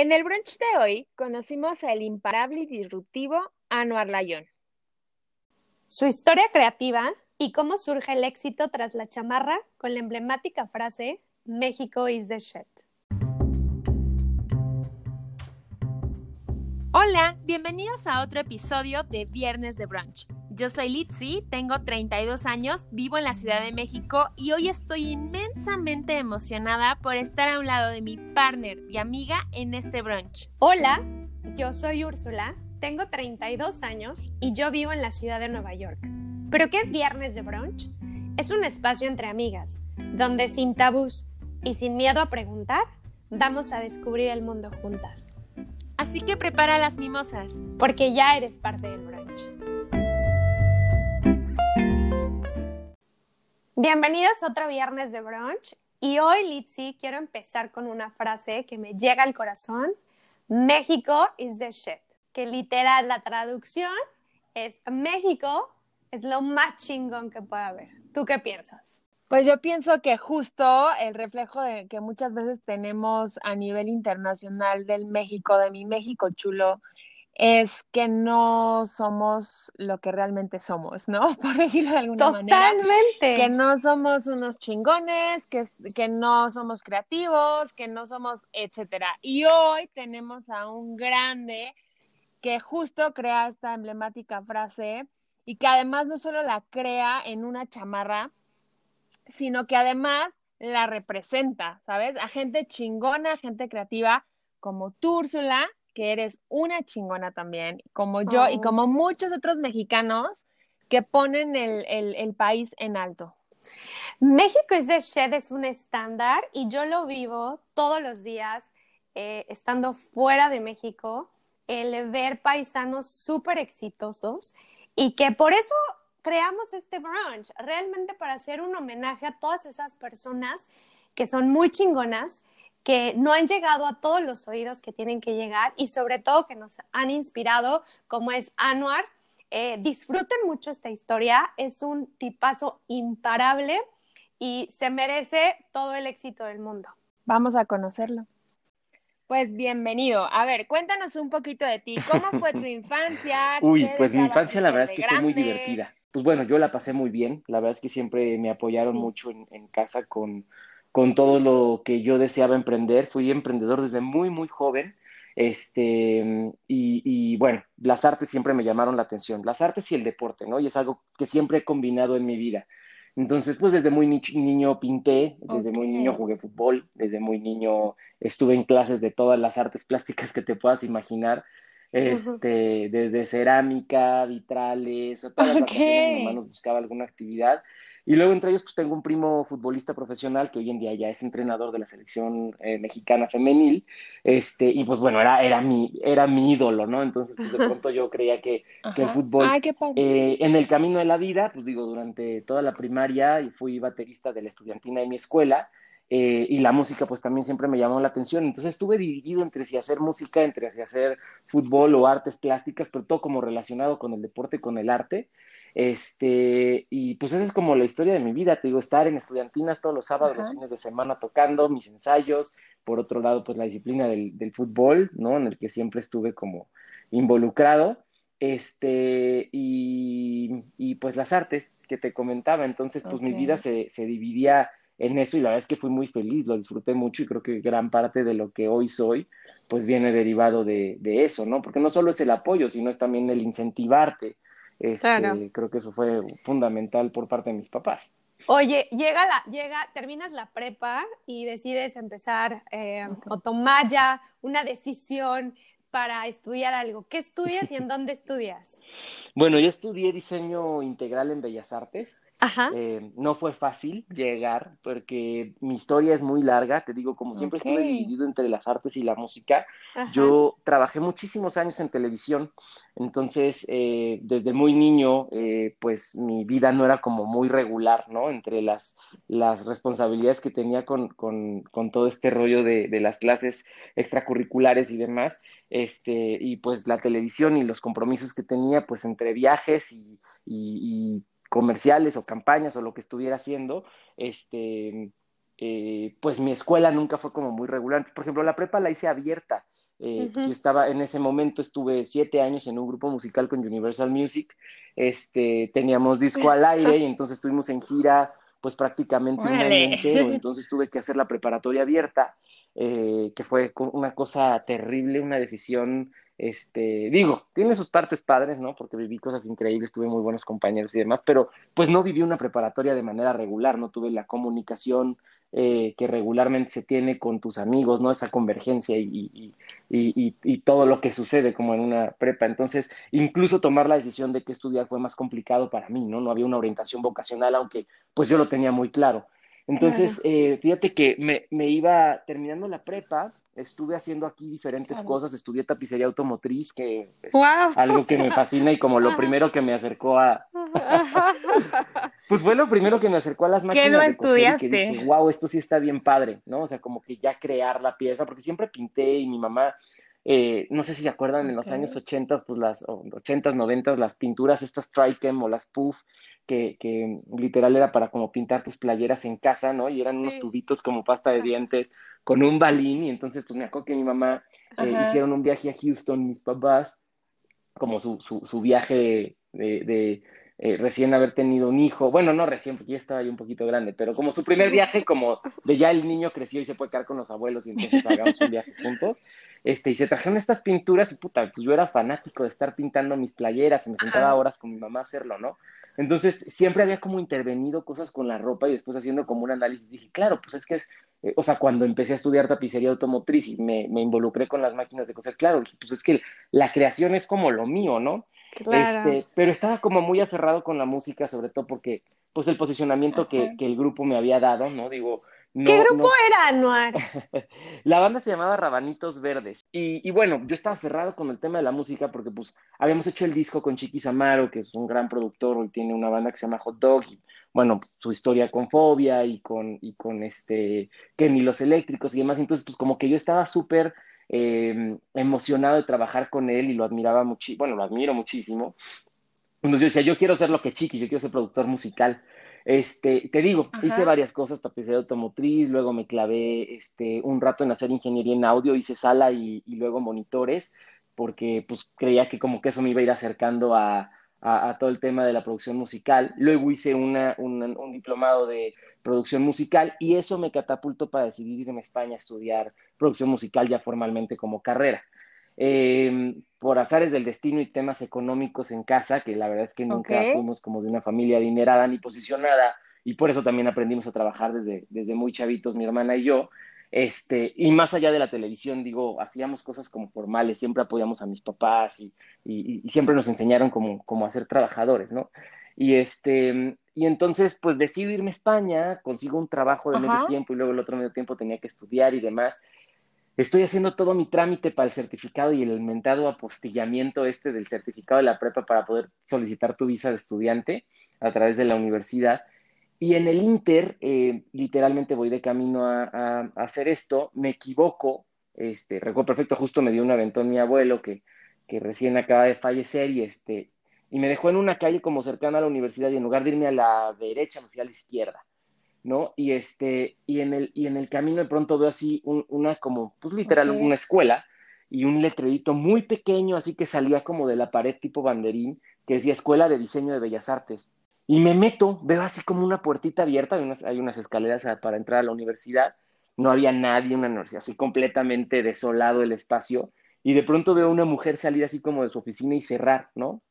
En el brunch de hoy conocimos al imparable y disruptivo Anuar Layón. Su historia creativa y cómo surge el éxito tras la chamarra con la emblemática frase México is the shit. Hola, bienvenidos a otro episodio de Viernes de Brunch. Yo soy Litzy, tengo 32 años, vivo en la Ciudad de México y hoy estoy inmensamente emocionada por estar a un lado de mi partner y amiga en este brunch. Hola, yo soy Úrsula, tengo 32 años y yo vivo en la ciudad de Nueva York. ¿Pero qué es Viernes de Brunch? Es un espacio entre amigas, donde sin tabús y sin miedo a preguntar, vamos a descubrir el mundo juntas. Así que prepara las mimosas. Porque ya eres parte del brunch. Bienvenidos a otro viernes de brunch. Y hoy, Litzy, quiero empezar con una frase que me llega al corazón. México is the shit. Que literal la traducción es México es lo más chingón que puede haber. ¿Tú qué piensas? Pues yo pienso que justo el reflejo de que muchas veces tenemos a nivel internacional del México, de mi México chulo, es que no somos lo que realmente somos, ¿no? Por decirlo de alguna manera. Totalmente. Que no somos unos chingones, que, que no somos creativos, que no somos, etcétera. Y hoy tenemos a un grande que justo crea esta emblemática frase y que además no solo la crea en una chamarra, sino que además la representa, ¿sabes? A gente chingona, gente creativa como tú, Úrsula, que eres una chingona también, como yo y como muchos otros mexicanos que ponen el, el- el país en alto. México es de Shed es un estándar y yo lo vivo todos los días eh, estando fuera de México, el ver paisanos súper exitosos y que por eso creamos este brunch, realmente para hacer un homenaje a todas esas personas que son muy chingonas, que no han llegado a todos los oídos que tienen que llegar y sobre todo que nos han inspirado, como es Anuar. Eh, disfruten mucho esta historia, es un tipazo imparable y se merece todo el éxito del mundo. Vamos a conocerlo. Pues bienvenido. A ver, cuéntanos un poquito de ti. ¿Cómo fue tu infancia? Uy, ¿Qué pues mi infancia la verdad es que fue muy divertida. Pues bueno, yo la pasé muy bien. La verdad es que siempre me apoyaron Sí. mucho en, en casa con, con todo lo que yo deseaba emprender. Fui emprendedor desde muy, muy joven. Este, y, y bueno, las artes siempre me llamaron la atención. Las artes y el deporte, ¿no? Y es algo que siempre he combinado en mi vida. Entonces, pues desde muy ni- niño pinté, desde muy Ok. niño jugué fútbol, desde muy niño estuve en clases de todas las artes plásticas que te puedas imaginar. Este, desde cerámica, vitrales, o todas las Ok. vacaciones mi mamá nos buscaba alguna actividad. Y luego entre ellos pues tengo un primo futbolista profesional que hoy en día ya es entrenador de la selección eh, mexicana femenil. Este, y pues bueno, era, era mi, era mi ídolo, ¿no? Entonces pues de pronto yo creía que, que el fútbol Ay, qué padre. eh, en el camino de la vida, pues digo, durante toda la primaria y fui baterista de la estudiantina de mi escuela eh, y la música pues también siempre me llamó la atención. Entonces estuve dividido entre si hacer música, entre si hacer fútbol o artes plásticas, pero todo como relacionado con el deporte, con el arte. Este, y pues esa es como la historia de mi vida, te digo, estar en estudiantinas todos los sábados, los fines de semana tocando, mis ensayos, por otro lado, pues la disciplina del, del fútbol, ¿no? En el que siempre estuve como involucrado, este, y, y pues las artes que te comentaba, entonces pues mi vida se, se dividía en eso y la verdad es que fui muy feliz, lo disfruté mucho y creo que gran parte de lo que hoy soy pues viene derivado de, de eso, ¿no? Porque no solo es el apoyo, sino es también el incentivarte. Este, Claro. Creo que eso fue fundamental por parte de mis papás. Oye, llega la, llega, terminas la prepa y decides empezar eh, o tomar ya una decisión para estudiar algo. ¿Qué estudias y en dónde estudias? Bueno, yo estudié diseño integral en Bellas Artes. Ajá. Eh, no fue fácil llegar porque mi historia es muy larga, te digo, como siempre estuve Ok. dividido entre las artes y la música, ajá. yo trabajé muchísimos años en televisión, entonces eh, desde muy niño, eh, pues mi vida no era como muy regular, ¿no? Entre las, las responsabilidades que tenía con, con, con todo este rollo de, de las clases extracurriculares y demás, este, y pues la televisión y los compromisos que tenía, pues entre viajes y, y, y comerciales o campañas o lo que estuviera haciendo, este, eh, pues mi escuela nunca fue como muy regular. Por ejemplo, la prepa la hice abierta. Eh, yo estaba en ese momento, estuve siete años en un grupo musical con Universal Music. Este, teníamos disco al aire y entonces estuvimos en gira, pues prácticamente un año entero. Entonces tuve que hacer la preparatoria abierta, eh, que fue una cosa terrible, una decisión este, digo, tiene sus partes padres, ¿no? Porque viví cosas increíbles, tuve muy buenos compañeros y demás, pero pues no viví una preparatoria de manera regular, no tuve la comunicación eh, que regularmente se tiene con tus amigos, ¿no? Esa convergencia y, y, y, todo lo que sucede como en una prepa. Entonces, incluso tomar la decisión de qué estudiar fue más complicado para mí, ¿no? No había una orientación vocacional, aunque pues yo lo tenía muy claro. Entonces, eh, fíjate que me, me iba terminando la prepa estuve haciendo aquí diferentes cosas, estudié tapicería automotriz, que es algo que me fascina y como lo primero que me acercó a... pues fue lo primero que me acercó a las máquinas ¿Qué no de estudiaste? que dije, wow, esto sí está bien padre, ¿no? O sea, como que ya crear la pieza, porque siempre pinté y mi mamá... Eh, no sé si se acuerdan, en los años 80, pues las 80, 90, las pinturas, estas Trichem o las Puff, que, literal era para como pintar tus playeras en casa, ¿no? Y eran unos tubitos como pasta de dientes con un balín y entonces pues me acuerdo que mi mamá eh, hicieron un viaje a Houston, mis papás, como su, su, viaje de, eh, recién haber tenido un hijo, bueno, no recién, porque ya estaba yo un poquito grande, pero como su primer viaje, como de ya el niño creció y se puede quedar con los abuelos y entonces hagamos un viaje juntos, este, y se trajeron estas pinturas y puta, pues yo era fanático de estar pintando mis playeras y me sentaba horas con mi mamá a hacerlo, ¿no? Entonces, siempre había como intervenido cosas con la ropa y después haciendo como un análisis, dije, claro, pues es que es, eh, o sea, cuando empecé a estudiar tapicería automotriz y me, involucré con las máquinas de coser, claro, dije, pues es que la creación es como lo mío, ¿no? Este, pero estaba como muy aferrado con la música, sobre todo porque, pues el posicionamiento que, que, el grupo me había dado, ¿no? Digo, ¿Qué grupo era, Anuar? la banda se llamaba Rabanitos Verdes. Y, bueno, yo estaba aferrado con el tema de la música porque pues habíamos hecho el disco con Chiquis Amaro, que es un gran productor, hoy tiene una banda que se llama Hot Dog, y bueno, su historia con Fobia y con, y con este, Kenny Los Eléctricos y demás. Entonces, pues como que yo estaba súper em, emocionado de trabajar con él y lo admiraba muchísimo, bueno, lo admiro muchísimo. Entonces yo decía, yo quiero ser lo que Chiquis, yo quiero ser productor musical. Este, te digo, hice varias cosas, tapicería automotriz, luego me clavé este, un rato en hacer ingeniería en audio, hice sala y, luego monitores, porque pues creía que como que eso me iba a ir acercando a, todo el tema de la producción musical. Luego hice una, un diplomado de producción musical y eso me catapultó para decidir ir a España a estudiar producción musical ya formalmente como carrera. Em, por azares del destino y temas económicos en casa, que la verdad es que nunca fuimos como de una familia adinerada ni posicionada, y por eso también aprendimos a trabajar desde, desde muy chavitos, mi hermana y yo. Este, y más allá de la televisión, digo, hacíamos cosas como formales, siempre apoyamos a mis papás y, y, siempre nos enseñaron como, como a ser trabajadores, ¿no? Y este, y entonces, pues decido irme a España, consigo un trabajo de medio tiempo y luego el otro medio tiempo tenía que estudiar y demás. Estoy haciendo todo mi trámite para el certificado y el inventado apostillamiento este del certificado de la prepa para poder solicitar tu visa de estudiante a través de la universidad. Y en el Inter, eh, literalmente voy de camino a, hacer esto, me equivoco, este, recuerdo perfecto, justo me dio un aventón mi abuelo que, que recién acaba de fallecer y, este, y me dejó en una calle como cercana a la universidad y en lugar de irme a la derecha me fui a la izquierda. ¿no? Y este, y en el, y en el camino de pronto veo así una como, pues literal, una escuela y un letrerito muy pequeño, así que salía como de la pared tipo banderín, que decía Escuela de Diseño de Bellas Artes. Y me meto, veo así como una puertita abierta, hay unas, hay unas escaleras para entrar a la universidad, no había nadie en una universidad, así completamente desolado el espacio, y de pronto veo a una mujer salir así como de su oficina y cerrar, ¿no?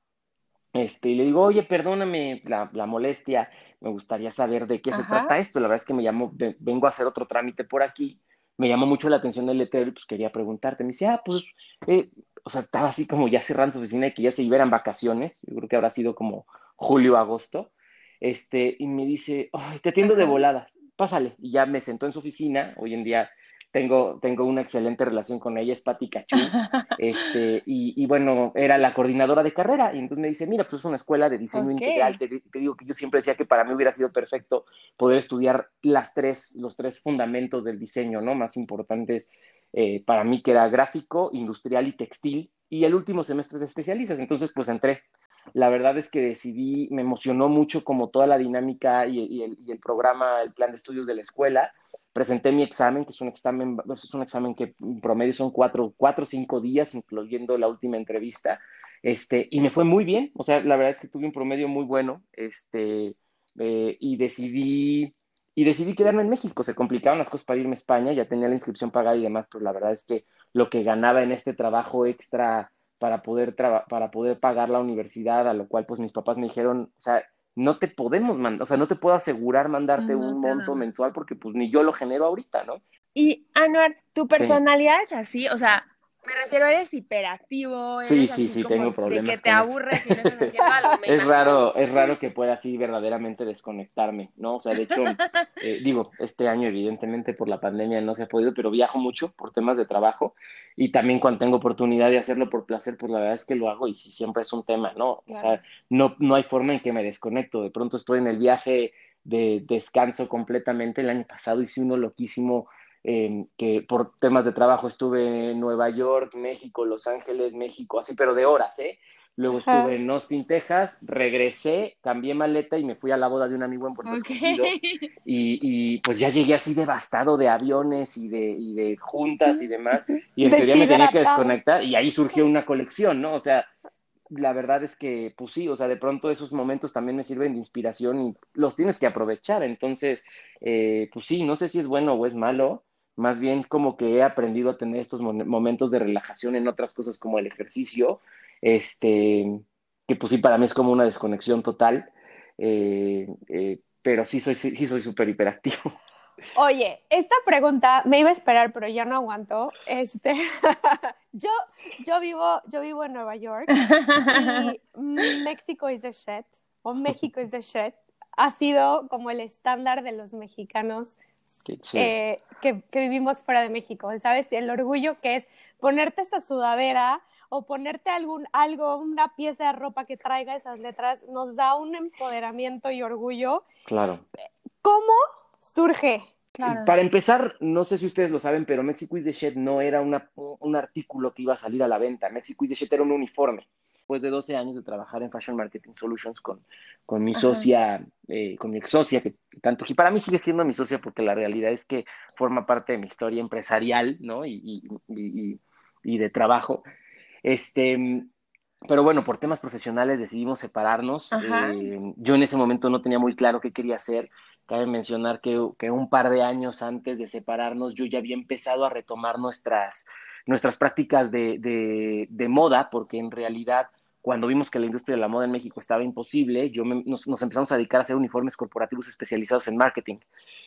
Este, y le digo, oye, perdóname la, la molestia, me gustaría saber de qué se trata esto. La verdad es que me llamo, vengo a hacer otro trámite por aquí, me llamó mucho la atención el letrero y pues quería preguntarte. Me dice, ah, pues, eh", o sea, estaba así como ya cerrando su oficina y que ya se iban vacaciones, yo creo que habrá sido como julio, agosto, este, y me dice, ay, te atiendo de voladas, pásale. Y ya me sentó en su oficina, hoy en día tengo, tengo una excelente relación con ella, es Pati Cachú, este, y, bueno, era la coordinadora de carrera, y entonces me dice, mira, pues es una escuela de diseño integral, te, digo que yo siempre decía que para mí hubiera sido perfecto poder estudiar las tres, los tres fundamentos del diseño, ¿no? Más importantes eh, para mí, que era gráfico, industrial y textil, y el último semestre de especialistas, entonces pues entré. La verdad es que decidí, me emocionó mucho como toda la dinámica y, el, y el programa, el plan de estudios de la escuela, presenté mi examen, que es un examen, es un examen que en promedio son cuatro, cuatro cinco días, incluyendo la última entrevista, este, y me fue muy bien, o sea, la verdad es que tuve un promedio muy bueno, este, eh, y decidí, y decidí quedarme en México, se complicaban las cosas para irme a España, ya tenía la inscripción pagada y demás, pero la verdad es que lo que ganaba en este trabajo extra para poder, para poder pagar la universidad, a lo cual pues mis papás me dijeron, o sea, no te podemos mandar, o sea, no te puedo asegurar mandarte un monto mensual porque pues ni yo lo genero ahorita, ¿no? Y Anuar, tu personalidad es así, o sea, me refiero, eres hiperactivo. sí, sí, sí, tengo problemas. De que te aburres y no estás haciendo algo. es raro, es raro que pueda así verdaderamente desconectarme, ¿no? O sea, de hecho, eh, digo, este año evidentemente por la pandemia no se ha podido, pero viajo mucho por temas de trabajo y también cuando tengo oportunidad de hacerlo por placer, pues la verdad es que lo hago y sí, siempre es un tema, ¿no? O sea, no, no hay forma en que me desconecto. De pronto estoy en el viaje de descanso completamente. El año pasado hice uno loquísimo que por temas de trabajo estuve en Nueva York, México, Los Ángeles, México, así, pero de horas, ¿eh? Luego estuve en Austin, Texas, regresé, cambié maleta y me fui a la boda de un amigo en Puerto Escondido. Y, y, pues ya llegué así devastado de aviones y de, y de juntas y demás. Y en teoría me tenía que desconectar y ahí surgió una colección, ¿no? O sea, la verdad es que, pues sí, o sea, de pronto esos momentos también me sirven de inspiración y los tienes que aprovechar. Entonces, eh, pues sí, no sé si es bueno o es malo, más bien como que he aprendido a tener estos momentos de relajación en otras cosas como el ejercicio, este, que pues sí, para mí es como una desconexión total, eh, eh, pero sí soy sí, soy súper hiperactivo. Oye, esta pregunta me iba a esperar, pero ya no aguanto. Este, yo, yo, vivo, yo vivo en Nueva York y México is the shit, o México is the shit, ha sido como el estándar de los mexicanos eh, que, vivimos fuera de México, ¿sabes? El orgullo que es ponerte esa sudadera o ponerte algún, algo, una pieza de ropa que traiga esas letras, nos da un empoderamiento y orgullo. Claro. ¿Cómo surge? Para empezar, no sé si ustedes lo saben, pero Mexico is the Shed no era un artículo que iba a salir a la venta. Mexico is the Shed era un uniforme después de 12 años de trabajar en Fashion Marketing Solutions con, con mi socia, eh, con mi ex socia, que tanto que para mí sigue siendo mi socia porque la realidad es que forma parte de mi historia empresarial, ¿no? Y, y, y, de trabajo. Este, pero bueno, por temas profesionales decidimos separarnos. Eh, yo en ese momento no tenía muy claro qué quería hacer. Cabe mencionar que, que, un par de años antes de separarnos yo ya había empezado a retomar nuestras, nuestras prácticas de, de, de moda, porque en realidad cuando vimos que la industria de la moda en México estaba imposible, yo nos, empezamos a dedicar a hacer uniformes corporativos especializados en marketing.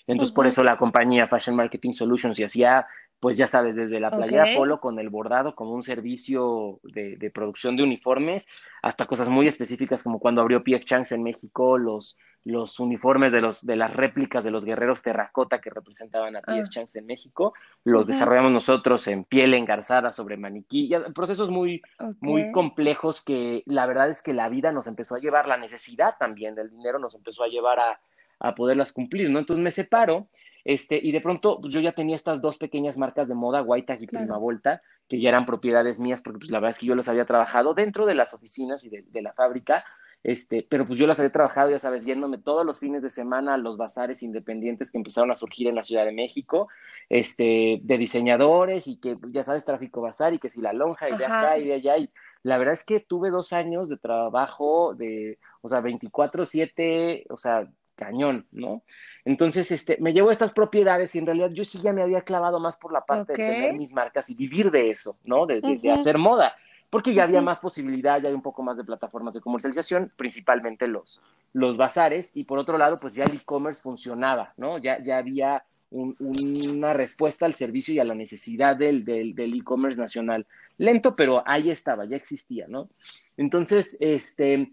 Entonces, por eso la compañía Fashion Marketing Solutions y hacía, pues ya sabes, desde la playera polo con el bordado como un servicio de, de, producción de uniformes, hasta cosas muy específicas como cuando abrió PF Chang's en México, los, los uniformes de, los, de las réplicas de los guerreros terracota que representaban a Pierre ah. en México. Los desarrollamos nosotros en piel engarzada sobre maniquí. procesos muy, muy complejos que la verdad es que la vida nos empezó a llevar, la necesidad también del dinero nos empezó a llevar a, a poderlas cumplir, ¿no? Entonces me separo. Este, y de pronto pues, yo ya tenía estas dos pequeñas marcas de moda, White y Prima Volta, que ya eran propiedades mías, porque pues, la verdad es que yo los había trabajado dentro de las oficinas y de, de la fábrica, este, pero pues yo las había trabajado, ya sabes, yéndome todos los fines de semana a los bazares independientes que empezaron a surgir en la Ciudad de México, este, de diseñadores y que, ya sabes, tráfico bazar y que si la lonja y de acá y de allá. Y la verdad es que tuve dos años de trabajo de, o sea, 24-7, o sea, cañón, ¿no? Entonces, este, me llevo estas propiedades y en realidad yo sí ya me había clavado más por la parte de tener mis marcas y vivir de eso, ¿no? De, de hacer moda porque ya había más posibilidad, ya hay un poco más de plataformas de comercialización, principalmente los, los bazares, y por otro lado, pues ya el e-commerce funcionaba, ¿no? Ya, ya había una respuesta al servicio y a la necesidad del, del, e-commerce nacional. Lento, pero ahí estaba, ya existía, ¿no? Entonces, este,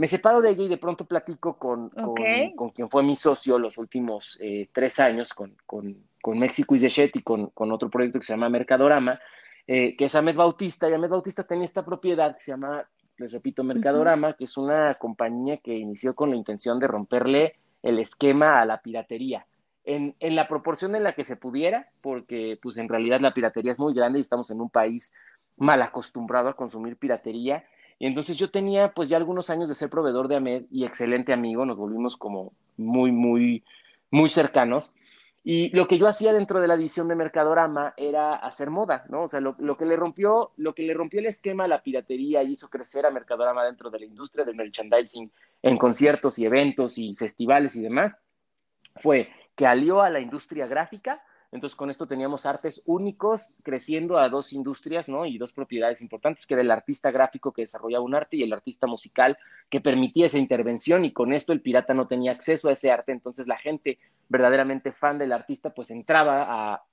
me separo de ella y de pronto platico con, con, quien fue mi socio los últimos eh, tres años, con, con, con México y de y con, con otro proyecto que se llama Mercadorama, eh, que es Ahmed Bautista, y Ahmed Bautista tenía esta propiedad que se llama, les repito, Mercadorama, que es una compañía que inició con la intención de romperle el esquema a la piratería. En, en, la proporción en la que se pudiera, porque pues en realidad la piratería es muy grande y estamos en un país mal acostumbrado a consumir piratería. Y entonces yo tenía pues ya algunos años de ser proveedor de Ahmed y excelente amigo, nos volvimos como muy, muy, muy cercanos. Y lo que yo hacía dentro de la edición de Mercadorama era hacer moda, ¿no? O sea, lo, que le rompió, lo que le rompió el esquema a la piratería y hizo crecer a Mercadorama dentro de la industria del merchandising en conciertos y eventos y festivales y demás, fue que alió a la industria gráfica entonces, con esto teníamos artes únicos creciendo a dos industrias, ¿no? Y dos propiedades importantes, que era el artista gráfico que desarrollaba un arte y el artista musical que permitía esa intervención y con esto el pirata no tenía acceso a ese arte. Entonces, la gente verdaderamente fan del artista, pues entraba a,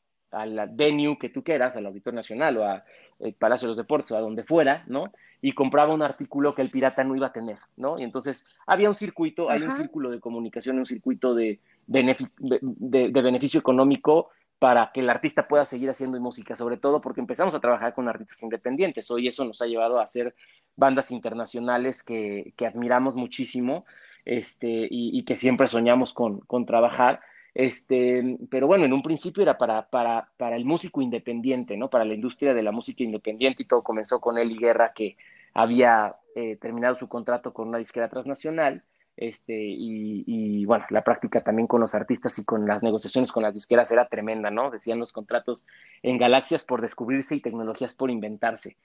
la venue que tú quieras, al Auditorio Nacional o al eh, Palacio de los Deportes o a donde fuera, ¿no? Y compraba un artículo que el pirata no iba a tener, ¿no? Y entonces había un circuito, hay un círculo de comunicación, un circuito de, de beneficio económico para que el artista pueda seguir haciendo música, sobre todo porque empezamos a trabajar con artistas independientes. Hoy eso nos ha llevado a hacer bandas internacionales que, admiramos muchísimo este, y, que siempre soñamos con, trabajar. Este, pero bueno, en un principio era para, para, para, el músico independiente, ¿no? Para la industria de la música independiente y todo comenzó con Eli Guerra, que había eh, terminado su contrato con una disquera transnacional este, y, bueno, la práctica también con los artistas y con las negociaciones con las disqueras era tremenda, ¿no? Decían los contratos en galaxias por descubrirse y tecnologías por inventarse.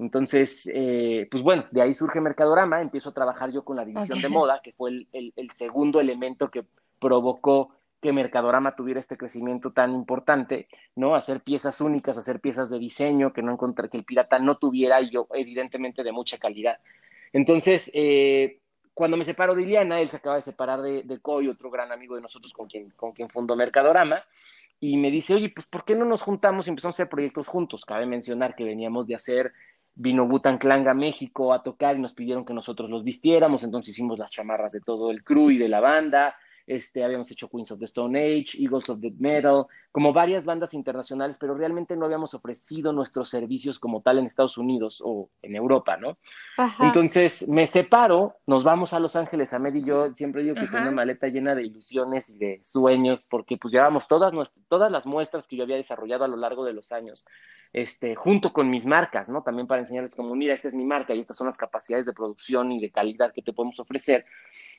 Entonces, eh, pues bueno, de ahí surge Mercadorama, empiezo a trabajar yo con la división de moda, que fue el, segundo elemento que provocó que Mercadorama tuviera este crecimiento tan importante, ¿no? Hacer piezas únicas, hacer piezas de diseño que no encontré, que el pirata no tuviera y yo, evidentemente, de mucha calidad. Entonces, eh, cuando me separo de Iliana, él se acaba de separar de, Coy, otro gran amigo de nosotros con quien, fundó Mercadorama, y me dice, oye, pues ¿por qué no nos juntamos y empezamos a hacer proyectos juntos? Cabe mencionar que veníamos de hacer vino Butan Clan a México a tocar y nos pidieron que nosotros los vistiéramos, entonces hicimos las chamarras de todo el crew y de la banda, este, habíamos hecho Queens of the Stone Age, Eagles of the Metal, como varias bandas internacionales, pero realmente no habíamos ofrecido nuestros servicios como tal en Estados Unidos o en Europa, ¿no? Entonces me separo, nos vamos a Los Ángeles, a Med y yo siempre digo que tengo una maleta llena de ilusiones y de sueños, porque pues llevábamos todas, todas las muestras que yo había desarrollado a lo largo de los años este, junto con mis marcas, ¿no? También para enseñarles como, mira, esta es mi marca y estas son las capacidades de producción y de calidad que te podemos ofrecer.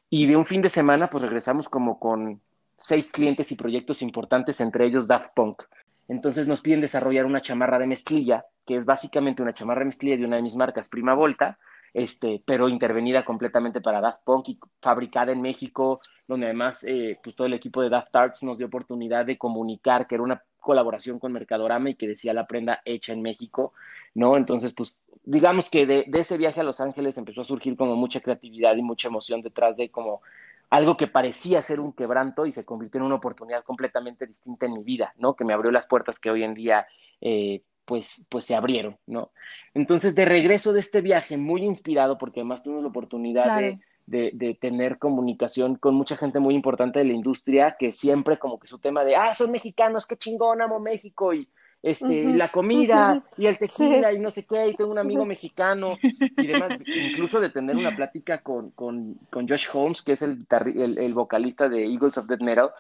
Y de un fin de semana, pues regresamos como con seis clientes y proyectos importantes, entre ellos Daft Punk. Entonces nos piden desarrollar una chamarra de mezclilla, que es básicamente una chamarra de mezclilla de una de mis marcas, Prima Volta, este, pero intervenida completamente para Daft Punk y fabricada en México, donde además eh, pues todo el equipo de Daft Arts nos dio oportunidad de comunicar que era una colaboración con Mercadorama y que decía la prenda hecha en México, ¿no? Entonces, pues digamos que de, ese viaje a Los Ángeles empezó a surgir como mucha creatividad y mucha emoción detrás de como algo que parecía ser un quebranto y se convirtió en una oportunidad completamente distinta en mi vida, ¿no? Que me abrió las puertas que hoy en día, eh, pues, pues se abrieron, ¿no? Entonces, de regreso de este viaje, muy inspirado, porque además tuvimos la oportunidad de de, tener comunicación con mucha gente muy importante de la industria que siempre como que su tema de, ah, son mexicanos, qué chingón, amo México y este, la comida y el tequila y no sé qué, y tengo un amigo mexicano y demás, incluso de tener una plática con, con, con Josh Holmes, que es el, el, vocalista de Eagles of Death Metal,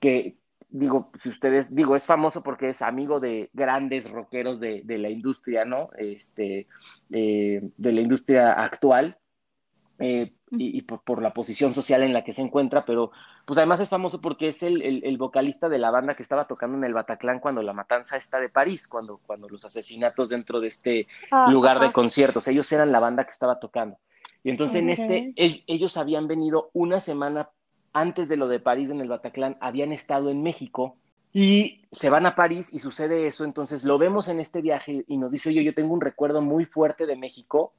que digo, si ustedes, digo, es famoso porque es amigo de grandes rockeros de, de la industria, ¿no? Este, eh, de la industria actual. Eh, y, por, la posición social en la que se encuentra, pero pues además es famoso porque es el, vocalista de la banda que estaba tocando en el Bataclan cuando la matanza está de París, cuando, cuando los asesinatos dentro de este ah, lugar de conciertos, ellos eran la banda que estaba tocando. Y entonces en este, ellos habían venido una semana antes de lo de París en el Bataclan, habían estado en México y se van a París y sucede eso, entonces lo vemos en este viaje y nos dice, oye, yo tengo un recuerdo muy fuerte de México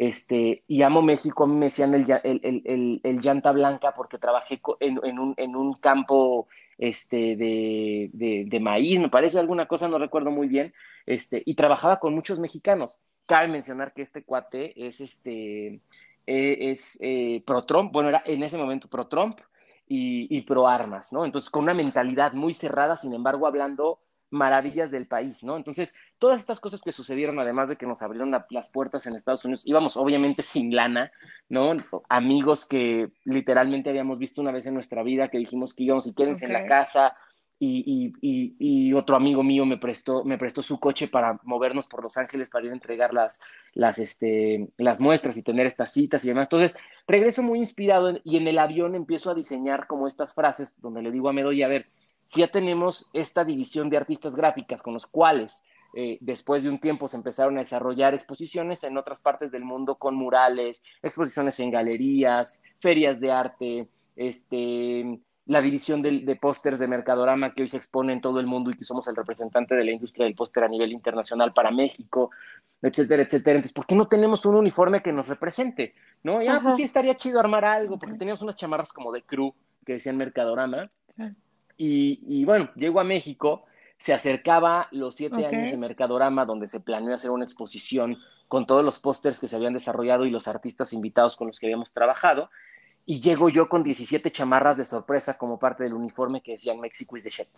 este, y amo México, a mí me decían el, el, el, llanta blanca porque trabajé en, en, un, en un, campo este, de, de, maíz, me parece alguna cosa, no recuerdo muy bien, este, y trabajaba con muchos mexicanos. Cabe mencionar que este cuate es, este, e, es eh, pro-Trump, bueno, era en ese momento pro-Trump y, y pro-armas, ¿no? Entonces, con una mentalidad muy cerrada, sin embargo, hablando maravillas del país, ¿no? Entonces, todas estas cosas que sucedieron, además de que nos abrieron las puertas en Estados Unidos, íbamos obviamente sin lana, ¿no? Amigos que literalmente habíamos visto una vez en nuestra vida, que dijimos que íbamos y quédense en la casa, y, y, y, otro amigo mío me prestó, me prestó su coche para movernos por Los Ángeles para ir a entregar las, las, este, las muestras y tener estas citas y demás. Entonces, regreso muy inspirado y en el avión empiezo a diseñar como estas frases donde le digo a Medoy, a ver, si ya tenemos esta división de artistas gráficas con los cuales eh, después de un tiempo se empezaron a desarrollar exposiciones en otras partes del mundo con murales, exposiciones en galerías, ferias de arte, este, la división de, de pósters de Mercadorama que hoy se expone en todo el mundo y que somos el representante de la industria del póster a nivel internacional para México, etcétera, etcétera. Entonces, ¿por qué no tenemos un uniforme que nos represente? ¿No? Ya, pues sí estaría chido armar algo, porque teníamos unas chamarras como de crew que decían Mercadorama. Y, y bueno, llego a México se acercaba los siete años de Mercadorama, donde se planeó hacer una exposición con todos los pósters que se habían desarrollado y los artistas invitados con los que habíamos trabajado. Y llego yo con 17 chamarras de sorpresa como parte del uniforme que decían Mexico is the shit.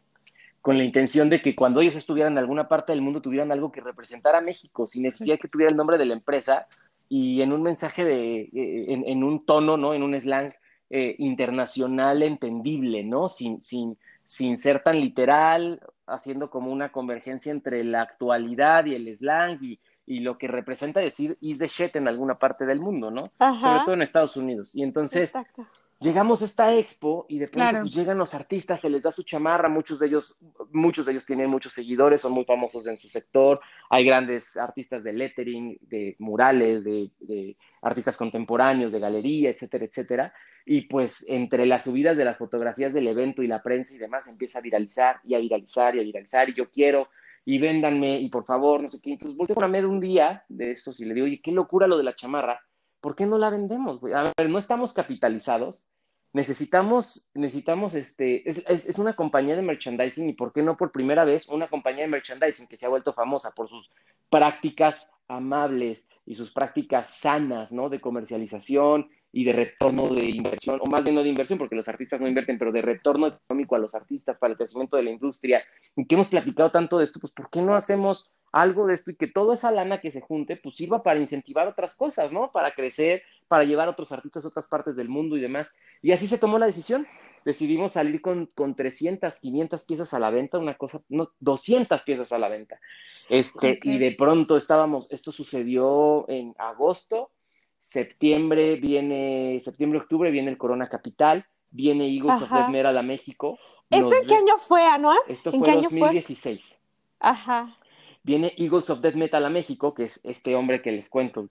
Con la intención de que cuando ellos estuvieran en alguna parte del mundo tuvieran algo que representara a México, sin necesidad que tuviera el nombre de la empresa y en un mensaje de, eh, en, en un tono, ¿no? En un slang eh, internacional entendible, ¿no? Sin, sin, sin ser tan literal, haciendo como una convergencia entre la actualidad y el slang y, y lo que representa decir is the shit en alguna parte del mundo, ¿no? Sobre todo en Estados Unidos. Y entonces Exacto. Llegamos a esta expo y de pronto claro. pues, llegan los artistas, se les da su chamarra, muchos de ellos, muchos de ellos tienen muchos seguidores, son muy famosos en su sector, hay grandes artistas de lettering, de murales, de, de artistas contemporáneos, de galería, etcétera, etcétera. Y pues entre las subidas de las fotografías del evento y la prensa y demás empieza a viralizar y a viralizar y a viralizar y yo quiero y véndanme y por favor, no sé qué. Entonces volteo con Ahmed un día de estos y le digo, oye, qué locura lo de la chamarra, ¿por qué no la vendemos? A ver, no estamos capitalizados, necesitamos, necesitamos, este, es, es, es, una compañía de merchandising y por qué no por primera vez una compañía de merchandising que se ha vuelto famosa por sus prácticas amables y sus prácticas sanas, ¿no? De comercialización y de retorno de inversión, o más bien no de inversión, porque los artistas no invierten, pero de retorno económico a los artistas para el crecimiento de la industria, y que hemos platicado tanto de esto, pues ¿por qué no hacemos algo de esto y que toda esa lana que se junte, pues sirva para incentivar otras cosas, ¿no? Para crecer, para llevar a otros artistas a otras partes del mundo y demás. Y así se tomó la decisión. Decidimos salir con, con 300, 500 piezas a la venta, una cosa, no, 200 piezas a la venta. Este, okay. Y de pronto estábamos, esto sucedió en agosto, septiembre viene, septiembre, octubre viene el Corona Capital, viene Eagles Ajá. of Death Metal a México. ¿Esto en qué año fue, Anual? Esto fue en 2016. Fue? Ajá. Viene Eagles of Death Metal a México, que es este hombre que les cuento,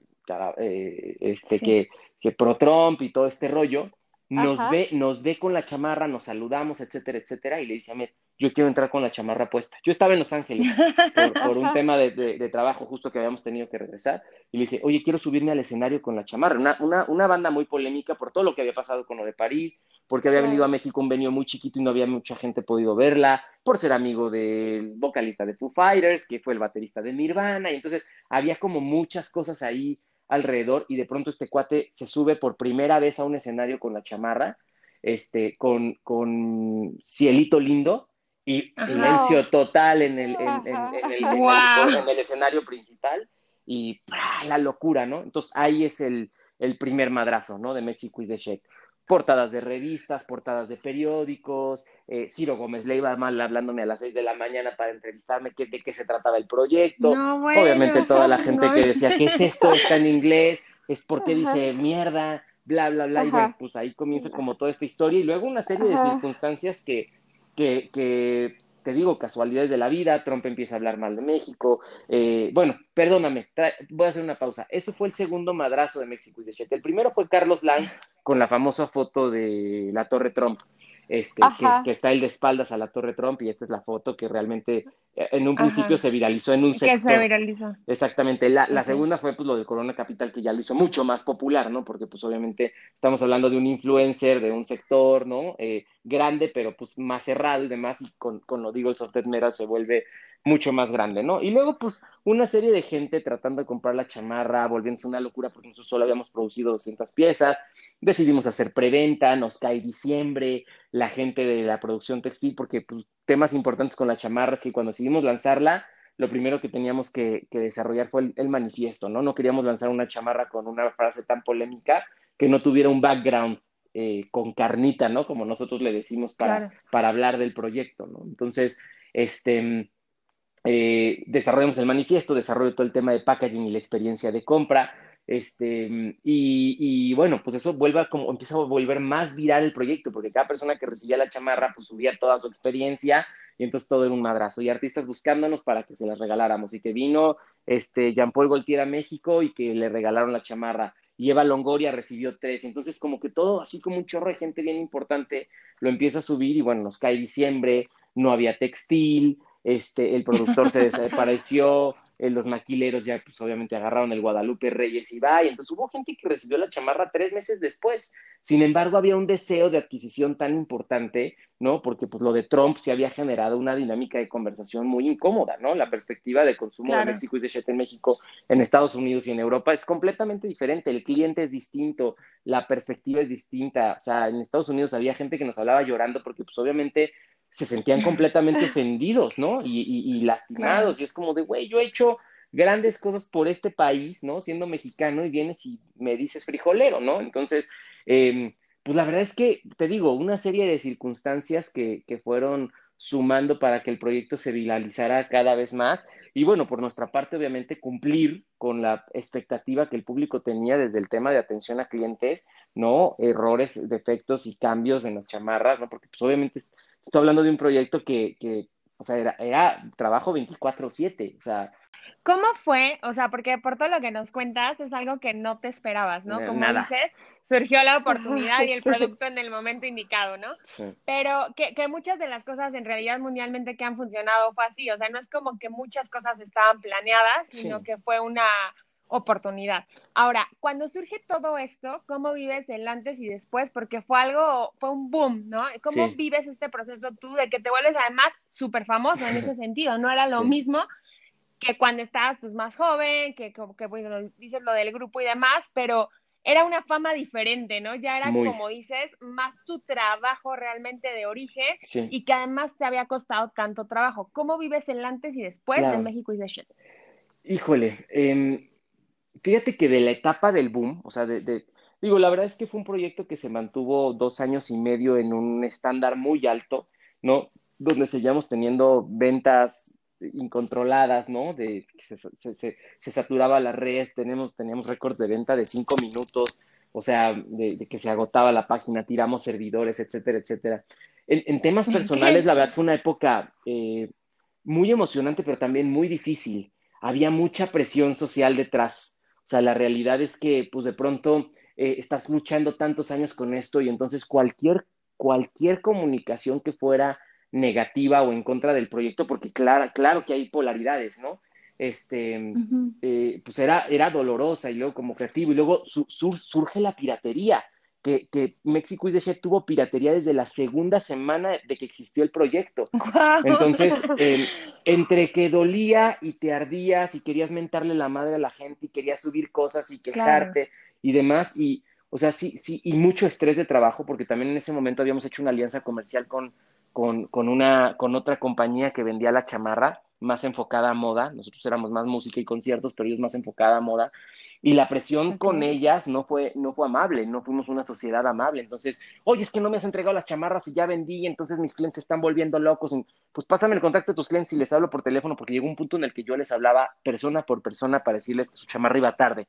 eh, este, sí. que, que pro Trump y todo este rollo, nos Ajá. ve, nos ve con la chamarra, nos saludamos, etcétera, etcétera, y le dice a Met, yo quiero entrar con la chamarra puesta. Yo estaba en Los Ángeles por, por un tema de, de, de, trabajo justo que habíamos tenido que regresar, y le dice, oye, quiero subirme al escenario con la chamarra. Una, una, una banda muy polémica por todo lo que había pasado con lo de París, porque había venido a México un venio muy chiquito y no había mucha gente podido verla, por ser amigo del vocalista de Foo Fighters, que fue el baterista de Nirvana, y entonces había como muchas cosas ahí alrededor y de pronto este cuate se sube por primera vez a un escenario con la chamarra, este, con, con cielito lindo y Ajá. silencio total en el, en, en, en, el, wow. en el, escenario principal y ¡pah! la locura, ¿no? Entonces ahí es el, el primer madrazo, ¿no? De México is the Shake portadas de revistas, portadas de periódicos, eh, Ciro Gómez Leiva mal hablándome a las seis de la mañana para entrevistarme qué, de qué se trataba el proyecto. No, bueno, Obviamente toda la gente no. que decía, ¿qué es esto? Está en inglés, es porque dice mierda, bla, bla, bla. Ajá. Y bueno, pues ahí comienza como toda esta historia y luego una serie Ajá. de circunstancias que, que, que te digo, casualidades de la vida, Trump empieza a hablar mal de México. Eh, bueno, perdóname, voy a hacer una pausa. Ese fue el segundo madrazo de México y de El primero fue Carlos Lang con la famosa foto de la Torre Trump, este, que, que, está el de espaldas a la Torre Trump, y esta es la foto que realmente eh, en un principio Ajá. se viralizó en un sector. Que se viralizó. Exactamente. La, la segunda fue pues lo del Corona Capital, que ya lo hizo mucho más popular, ¿no? Porque pues obviamente estamos hablando de un influencer, de un sector, ¿no? Eh, grande, pero pues más cerrado y demás, y con, con lo digo, el Sortet Mera se vuelve mucho más grande, ¿no? Y luego, pues, una serie de gente tratando de comprar la chamarra, volviéndose una locura porque nosotros solo habíamos producido 200 piezas, decidimos hacer preventa, nos cae diciembre, la gente de la producción textil, porque, pues, temas importantes con la chamarra es que cuando decidimos lanzarla, lo primero que teníamos que, que desarrollar fue el, el, manifiesto, ¿no? No queríamos lanzar una chamarra con una frase tan polémica que no tuviera un background eh, con carnita, ¿no? Como nosotros le decimos para, claro. para hablar del proyecto, ¿no? Entonces, este eh, desarrollamos el manifiesto, desarrollo todo el tema de packaging y la experiencia de compra, Este, y, bueno, pues eso vuelve a como, empieza a volver más viral el proyecto, porque cada persona que recibía la chamarra, pues subía toda su experiencia, y entonces todo era un madrazo. Y artistas buscándonos para que se las regaláramos. Y que vino este Jean-Paul Gaultier a México y que le regalaron la chamarra. Y Eva Longoria recibió tres. Entonces, como que todo, así como un chorro de gente bien importante, lo empieza a subir. Y bueno, nos cae diciembre, no había textil, este, el productor se desapareció, eh, los maquileros ya pues obviamente agarraron el Guadalupe Reyes y va, y entonces hubo gente que recibió la chamarra tres meses después. Sin embargo, había un deseo de adquisición tan importante, ¿no? Porque pues lo de Trump se había generado una dinámica de conversación muy incómoda, ¿no? La perspectiva de consumo de México y de Shet en México, en Estados Unidos y en Europa es completamente diferente, el cliente es distinto, la perspectiva es distinta, o sea, en Estados Unidos había gente que nos hablaba llorando porque pues obviamente se sentían completamente ofendidos, ¿no? Y, lastimados. Y es como de, güey, yo he hecho grandes cosas por este país, ¿no? Siendo mexicano y vienes y me dices frijolero, ¿no? Entonces, em, pues la verdad es que, te digo, una serie de circunstancias que, que fueron sumando para que el proyecto se viralizara cada vez más. Y bueno, por nuestra parte, obviamente, cumplir con la expectativa que el público tenía desde el tema de atención a clientes, ¿no? Errores, defectos y cambios en las chamarras, ¿no? Porque pues obviamente estoy hablando de un proyecto que, que o sea, era, era trabajo 24/7, o sea... ¿Cómo fue? O sea, porque por todo lo que nos cuentas es algo que no te esperabas, ¿no? Como dices, surgió la oportunidad y el producto en el momento indicado, ¿no? Sí. Pero que, que, muchas de las cosas en realidad mundialmente que han funcionado fue así, o sea, no es como que muchas cosas estaban planeadas, sino que fue una oportunidad. Ahora, cuando surge todo esto, ¿cómo vives el antes y después? Porque fue algo, fue un boom, ¿no? ¿Cómo vives este proceso tú de que te vuelves además súper famoso en ese sentido? No era lo mismo que cuando estabas pues más joven, que como que bueno, dices lo del grupo y demás, pero era una fama diferente, ¿no? Ya era como dices, más tu trabajo realmente de origen y que además te había costado tanto trabajo. ¿Cómo vives el antes y después de México y de Shit? Híjole, eh, fíjate que de la etapa del boom, o sea, de, digo, la verdad es que fue un proyecto que se mantuvo dos años y medio en un estándar muy alto, ¿no? Donde seguíamos teniendo ventas incontroladas, ¿no? De se, se, se, saturaba la red, tenemos, teníamos récords de venta de cinco minutos, o sea, de, que se agotaba la página, tiramos servidores, etcétera, etcétera. En, temas personales, la verdad fue una época eh, muy emocionante, pero también muy difícil. Había mucha presión social detrás. O sea, la realidad es que, pues de pronto, eh, estás luchando tantos años con esto y entonces cualquier, cualquier comunicación que fuera negativa o en contra del proyecto, porque claro, claro que hay polaridades, ¿no? Este, eh, pues era, era dolorosa y luego como creativo y luego surge la piratería que, que Mexico is the tuvo piratería desde la segunda semana de que existió el proyecto. Entonces, em, entre que dolía y te ardías y querías mentarle la madre a la gente y querías subir cosas y quejarte y demás, y, o sea, sí, sí, y mucho estrés de trabajo, porque también en ese momento habíamos hecho una alianza comercial con, con, con, una, con otra compañía que vendía la chamarra más enfocada a moda, nosotros éramos más música y conciertos, pero ellos más enfocada a moda, y la presión con ellas no fue, no fue amable, no fuimos una sociedad amable, entonces, oye, es que no me has entregado las chamarras y ya vendí, entonces mis clientes se están volviendo locos, pues pásame el contacto de tus clientes y les hablo por teléfono, porque llegó un punto en el que yo les hablaba persona por persona para decirles que su chamarra iba tarde,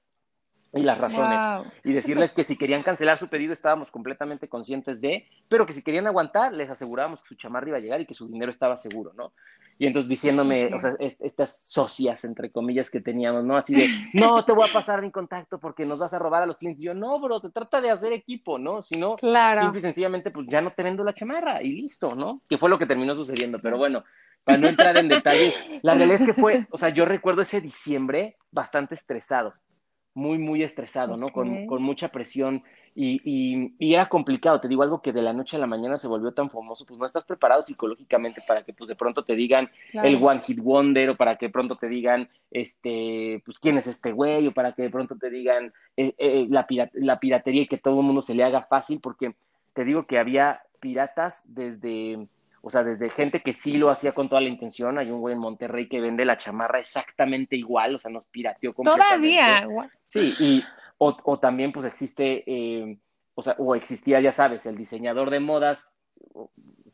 y las razones. Y decirles que si querían cancelar su pedido estábamos completamente conscientes de, pero que si querían aguantar, les asegurábamos que su chamarra iba a llegar y que su dinero estaba seguro, ¿no? Y entonces diciéndome, o sea, estas socias, entre comillas, que teníamos, ¿no? Así de, no, te voy a pasar mi contacto porque nos vas a robar a los clientes. Y yo, no, bro, se trata de hacer equipo, ¿no? Si no, simple y sencillamente, pues ya no te vendo la chamarra y listo, ¿no? Que fue lo que terminó sucediendo. Pero bueno, para no entrar en detalles, la realidad es que fue, o sea, yo recuerdo ese diciembre bastante estresado, muy, muy estresado, ¿no? Con, con mucha presión y, y, era complicado, te digo algo que de la noche a la mañana se volvió tan famoso, pues no estás preparado psicológicamente para que pues de pronto te digan el One Hit Wonder o para que de pronto te digan, este, pues quién es este güey o para que de pronto te digan eh, eh, la, la piratería y que todo el mundo se le haga fácil, porque te digo que había piratas desde, o sea, desde gente que sí lo hacía con toda la intención, hay un güey en Monterrey que vende la chamarra exactamente igual, o sea, nos pirateó completamente. Todavía. Sí, y o, también pues existe, eh, o, sea, o existía, ya sabes, el diseñador de modas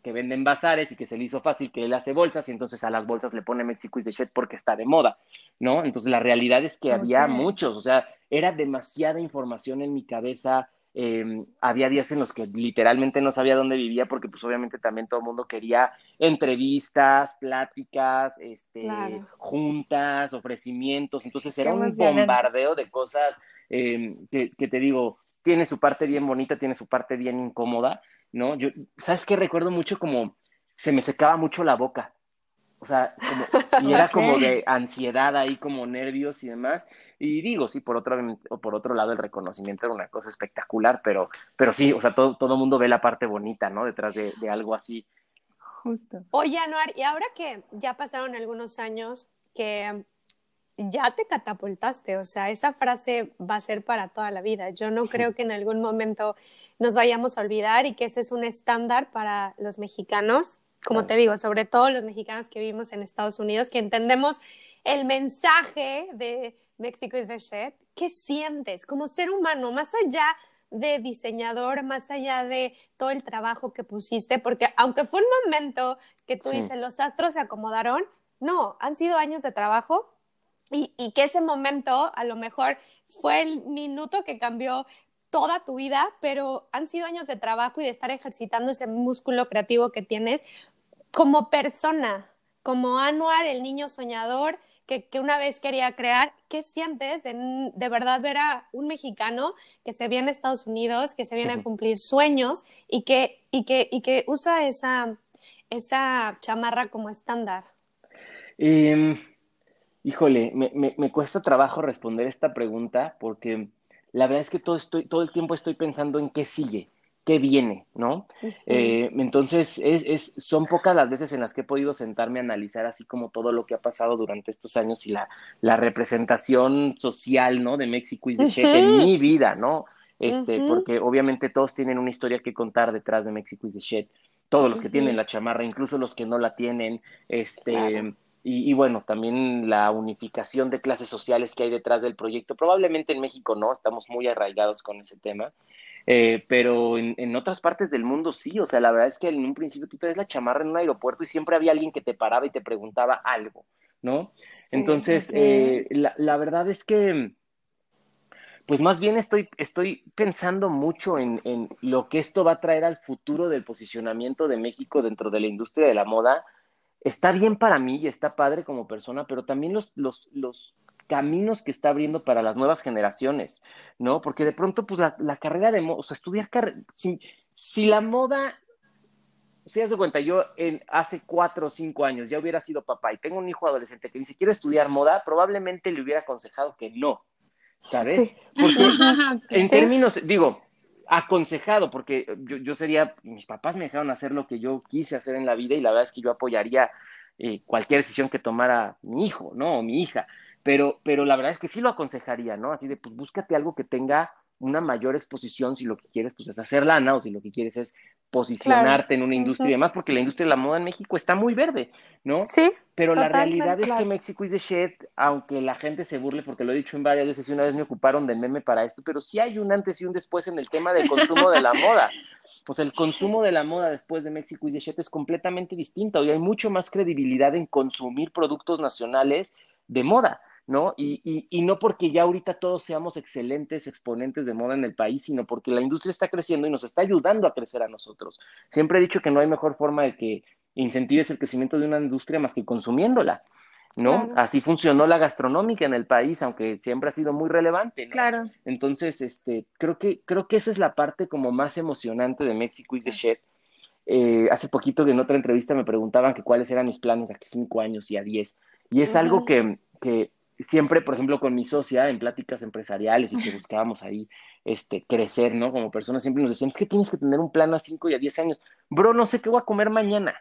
que vende en bazares y que se le hizo fácil que él hace bolsas y entonces a las bolsas le pone Mexico is the shit porque está de moda, ¿no? Entonces la realidad es que había muchos, o sea, era demasiada información en mi cabeza. Em, había días en los que literalmente no sabía dónde vivía porque pues obviamente también todo el mundo quería entrevistas, pláticas, este, juntas, ofrecimientos. Entonces era un bombardeo de cosas em, que, que te digo, tiene su parte bien bonita, tiene su parte bien incómoda, ¿no? Yo, ¿sabes qué? Recuerdo mucho como se me secaba mucho la boca. O sea, como, y era como de ansiedad ahí, como nervios y demás. Y digo, sí, por otro, por otro lado, el reconocimiento era una cosa espectacular, pero, pero sí, o sea, todo, todo mundo ve la parte bonita, ¿no? Detrás de, de algo así. Justo. Oye, Anuar, y ahora que ya pasaron algunos años, que ya te catapultaste, o sea, esa frase va a ser para toda la vida. Yo no creo que en algún momento nos vayamos a olvidar y que ese es un estándar para los mexicanos, como te digo, sobre todo los mexicanos que vivimos en Estados Unidos, que entendemos el mensaje de México is the shit. ¿Qué sientes como ser humano, más allá de diseñador, más allá de todo el trabajo que pusiste? Porque aunque fue un momento que tú dices, los astros se acomodaron, no, han sido años de trabajo y, que ese momento a lo mejor fue el minuto que cambió toda tu vida, pero han sido años de trabajo y de estar ejercitando ese músculo creativo que tienes como persona, como Anuar, el niño soñador que, una vez quería crear. ¿Qué sientes de, de, verdad ver a un mexicano que se viene a Estados Unidos, que se viene a cumplir sueños y que, y que, y que usa esa, esa chamarra como estándar? Híjole, me, me, cuesta trabajo responder esta pregunta porque la verdad es que todo, estoy, todo el tiempo estoy pensando en qué sigue, qué viene, ¿no? Eh, entonces, es, es, son pocas las veces en las que he podido sentarme a analizar así como todo lo que ha pasado durante estos años y la, la representación social, ¿no? De México y de en mi vida, ¿no? Este, porque obviamente todos tienen una historia que contar detrás de México y de Shed. Todos los que tienen la chamarra, incluso los que no la tienen, este... Y, bueno, también la unificación de clases sociales que hay detrás del proyecto. Probablemente en México no, estamos muy arraigados con ese tema, eh, pero en, otras partes del mundo sí. O sea, la verdad es que en un principio tú traes la chamarra en un aeropuerto y siempre había alguien que te paraba y te preguntaba algo, ¿no? Entonces, eh, la, la, verdad es que, pues más bien estoy, estoy pensando mucho en, en lo que esto va a traer al futuro del posicionamiento de México dentro de la industria de la moda está bien para mí y está padre como persona, pero también los, los, los caminos que está abriendo para las nuevas generaciones, ¿no? Porque de pronto, pues la, carrera de moda, o sea, estudiar si, si la moda, si das de cuenta, yo en, hace cuatro o cinco años ya hubiera sido papá y tengo un hijo adolescente que ni siquiera estudiar moda, probablemente le hubiera aconsejado que no, ¿sabes? Porque en términos, digo, aconsejado, porque yo, sería, mis papás me dejaron hacer lo que yo quise hacer en la vida y la verdad es que yo apoyaría eh, cualquier decisión que tomara mi hijo, ¿no? O mi hija, pero, pero la verdad es que sí lo aconsejaría, ¿no? Así de, pues búscate algo que tenga una mayor exposición si lo que quieres pues es hacer lana o si lo que quieres es posicionarte en una industria y demás, porque la industria de la moda en México está muy verde, ¿no? Sí. Pero la realidad es que México is the shit, aunque la gente se burle, porque lo he dicho en varias veces y una vez me ocuparon de meme para esto, pero sí hay un antes y un después en el tema del consumo de la moda. Pues el consumo de la moda después de México is the shit es completamente distinto y hay mucho más credibilidad en consumir productos nacionales de moda. ¿No? Y, y, no porque ya ahorita todos seamos excelentes exponentes de moda en el país, sino porque la industria está creciendo y nos está ayudando a crecer a nosotros. Siempre he dicho que no hay mejor forma de que incentives el crecimiento de una industria más que consumiéndola, ¿no? Así funcionó la gastronómica en el país, aunque siempre ha sido muy relevante, ¿no? Claro. Entonces, este, creo que, creo que esa es la parte como más emocionante de México is the shit. Eh, hace poquito en otra entrevista me preguntaban que cuáles eran mis planes a cinco años y a diez. Y es algo que, que siempre, por ejemplo, con mi socia en pláticas empresariales y que buscábamos ahí este, crecer, ¿no? Como personas, siempre nos decían, es que tienes que tener un plan a 5 y a 10 años. Bro, no sé qué voy a comer mañana.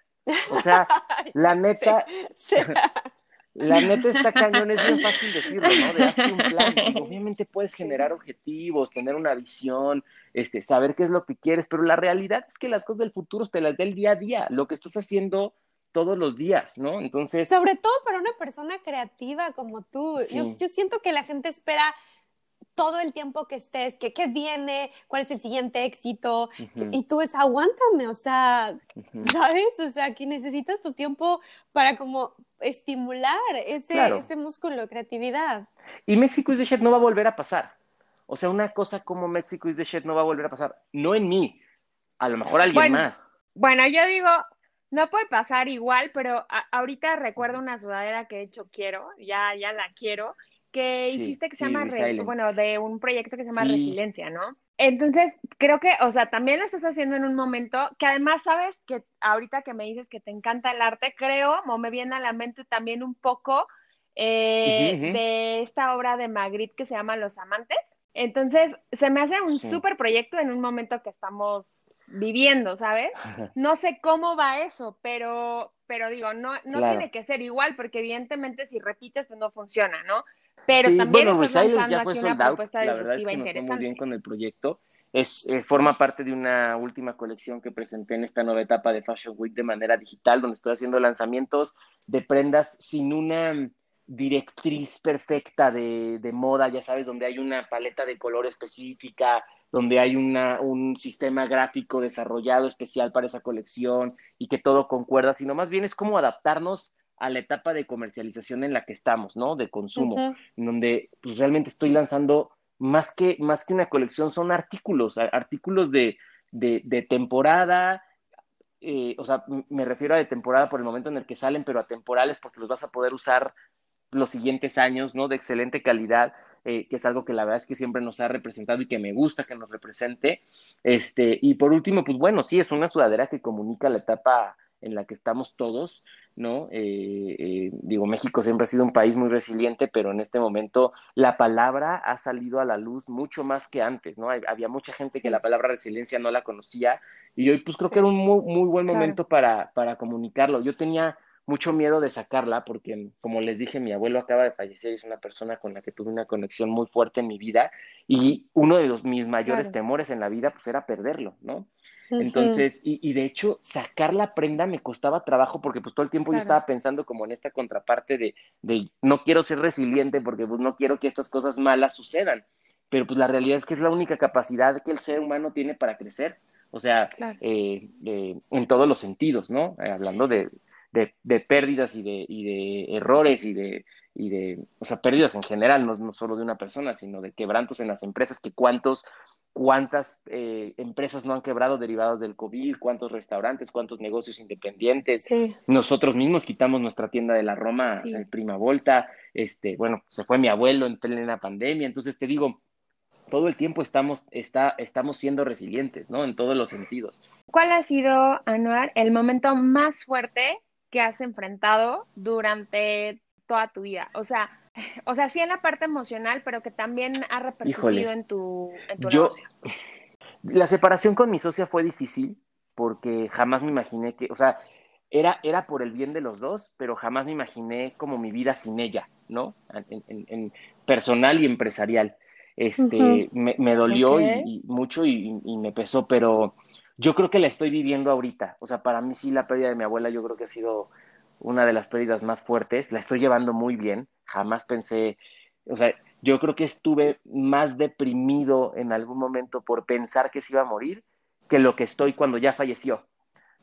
O sea, la neta, la neta está cañón, es bien fácil decirlo, ¿no? De hacer un plan. obviamente puedes generar objetivos, tener una visión, este, saber qué es lo que quieres, pero la realidad es que las cosas del futuro te las da el día a día. Lo que estás haciendo todos los días, ¿no? Entonces... Sobre todo para una persona creativa como tú. Yo, siento que la gente espera todo el tiempo que estés, que qué viene, cuál es el siguiente éxito, y tú es aguántame, o sea, ¿sabes? O sea, que necesitas tu tiempo para como estimular ese, ese músculo de creatividad. Y México is the no va a volver a pasar. O sea, una cosa como México is the shit no va a volver a pasar. No en mí, a lo mejor alguien más. Bueno, yo digo, no puede pasar igual, pero ahorita recuerdo una sudadera que de hecho quiero, ya, ya la quiero, que hiciste que se llama, bueno, de un proyecto que se llama Resiliencia, ¿no? Entonces, creo que, o sea, también lo estás haciendo en un momento que además sabes que ahorita que me dices que te encanta el arte, creo, o me viene a la mente también un poco eh, de esta obra de Magritte que se llama Los Amantes. Entonces, se me hace un súper proyecto en un momento que estamos viviendo, ¿sabes? No sé cómo va eso, pero, pero digo, no, no tiene que ser igual, porque evidentemente si repites, pues no funciona, ¿no? Pero también bueno, Resilience ya fue sold out. La verdad es que nos fue muy bien con el proyecto. Es, eh, forma parte de una última colección que presenté en esta nueva etapa de Fashion Week de manera digital, donde estoy haciendo lanzamientos de prendas sin una directriz perfecta de, de moda, ya sabes, donde hay una paleta de color específica, donde hay una, un sistema gráfico desarrollado especial para esa colección y que todo concuerda, sino más bien es como adaptarnos a la etapa de comercialización en la que estamos, ¿no? De consumo, en donde pues realmente estoy lanzando más que, más que una colección, son artículos, artículos de, de, temporada, eh, o sea, me refiero a de temporada por el momento en el que salen, pero a temporales porque los vas a poder usar los siguientes años, ¿no? De excelente calidad, eh, que es algo que la verdad es que siempre nos ha representado y que me gusta que nos represente. Este, y por último, pues bueno, sí, es una sudadera que comunica la etapa en la que estamos todos, ¿no? Eh, eh, digo, México siempre ha sido un país muy resiliente, pero en este momento la palabra ha salido a la luz mucho más que antes, ¿no? había mucha gente que la palabra resiliencia no la conocía y hoy pues creo que era un muy, muy buen momento para, para comunicarlo. Yo tenía mucho miedo de sacarla porque, como les dije, mi abuelo acaba de fallecer y es una persona con la que tuve una conexión muy fuerte en mi vida y uno de los, mis mayores temores en la vida pues era perderlo, ¿no? Entonces, y, y, de hecho, sacar la prenda me costaba trabajo porque pues todo el tiempo yo estaba pensando como en esta contraparte de, de, no quiero ser resiliente porque pues no quiero que estas cosas malas sucedan, pero pues la realidad es que es la única capacidad que el ser humano tiene para crecer, o sea, eh, eh, en todos los sentidos, ¿no? Eh, hablando de, de, de, pérdidas y de, y de errores y de, y de, o sea, pérdidas en general, no, no, solo de una persona, sino de quebrantos en las empresas, que cuántos cuántas eh, empresas no han quebrado derivadas del COVID, cuántos restaurantes, cuántos negocios independientes. Nosotros mismos quitamos nuestra tienda de la Roma, el Prima Volta, este, bueno, se fue mi abuelo en plena pandemia, entonces te digo, todo el tiempo estamos, está, estamos siendo resilientes, ¿no? En todos los sentidos. ¿Cuál ha sido, Anuar, el momento más fuerte que has enfrentado durante toda tu vida? O sea, o sea, sí en la parte emocional, pero que también ha repercutido en tu, en tu negocio. La separación con mi socia fue difícil porque jamás me imaginé que, o sea, era, era por el bien de los dos, pero jamás me imaginé como mi vida sin ella, ¿no? En, personal y empresarial. Este, me, dolió y, mucho y, y, me pesó, pero yo creo que la estoy viviendo ahorita. O sea, para mí sí la pérdida de mi abuela yo creo que ha sido una de las pérdidas más fuertes. La estoy llevando muy bien jamás pensé, o sea, yo creo que estuve más deprimido en algún momento por pensar que se iba a morir que lo que estoy cuando ya falleció,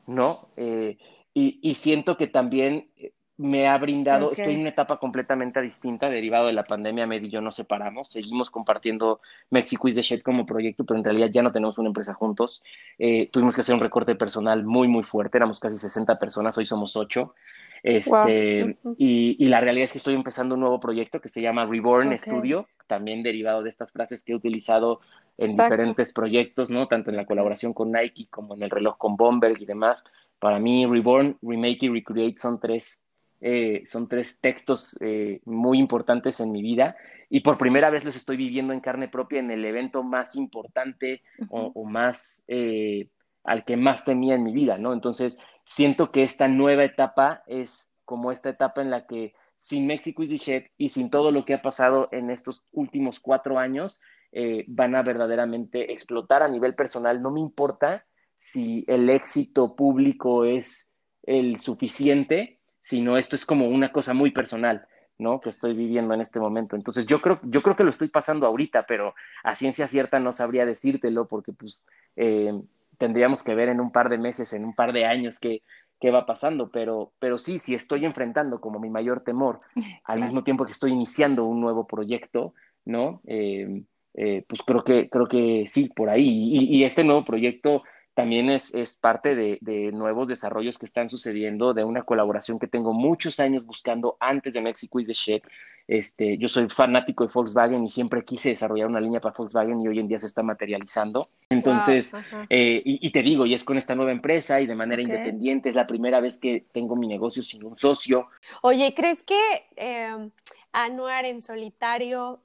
¿no? Eh, y, siento que también eh, me ha brindado, estoy en una etapa completamente distinta, derivado de la pandemia, Med y yo nos separamos, seguimos compartiendo Mexico is the Shed como proyecto, pero en realidad ya no tenemos una empresa juntos. Eh, tuvimos que hacer un recorte personal muy, muy fuerte, éramos casi 60 personas, hoy somos 8. Este, y, la realidad es que estoy empezando un nuevo proyecto que se llama Reborn Studio, también derivado de estas frases que he utilizado en diferentes proyectos, ¿no? Tanto en la colaboración con Nike como en el reloj con Bomberg y demás. Para mí, Reborn, Remake y Recreate son tres, eh, son tres textos eh, muy importantes en mi vida y por primera vez los estoy viviendo en carne propia en el evento más importante o, más eh, al que más temía en mi vida, ¿no? Entonces, siento que esta nueva etapa es como esta etapa en la que sin México the Shed y sin todo lo que ha pasado en estos últimos cuatro años, eh, van a verdaderamente explotar a nivel personal. No me importa si el éxito público es el suficiente, sino esto es como una cosa muy personal, ¿no? Que estoy viviendo en este momento. Entonces, yo creo, yo creo que lo estoy pasando ahorita, pero a ciencia cierta no sabría decírtelo porque, pues, eh, tendríamos que ver en un par de meses, en un par de años qué, qué va pasando, pero, pero sí, sí estoy enfrentando como mi mayor temor, al mismo tiempo que estoy iniciando un nuevo proyecto, ¿no? Eh, eh, pues creo que, creo que sí, por ahí. Y, y este nuevo proyecto también es, es parte de, de, nuevos desarrollos que están sucediendo, de una colaboración que tengo muchos años buscando antes de Mexico is the Shit. Este, yo soy fanático de Volkswagen y siempre quise desarrollar una línea para Volkswagen y hoy en día se está materializando. Entonces, wow, eh, y, y, te digo, y es con esta nueva empresa y de manera okay. independiente, es la primera vez que tengo mi negocio sin un socio. Oye, ¿crees que eh, Anuar en solitario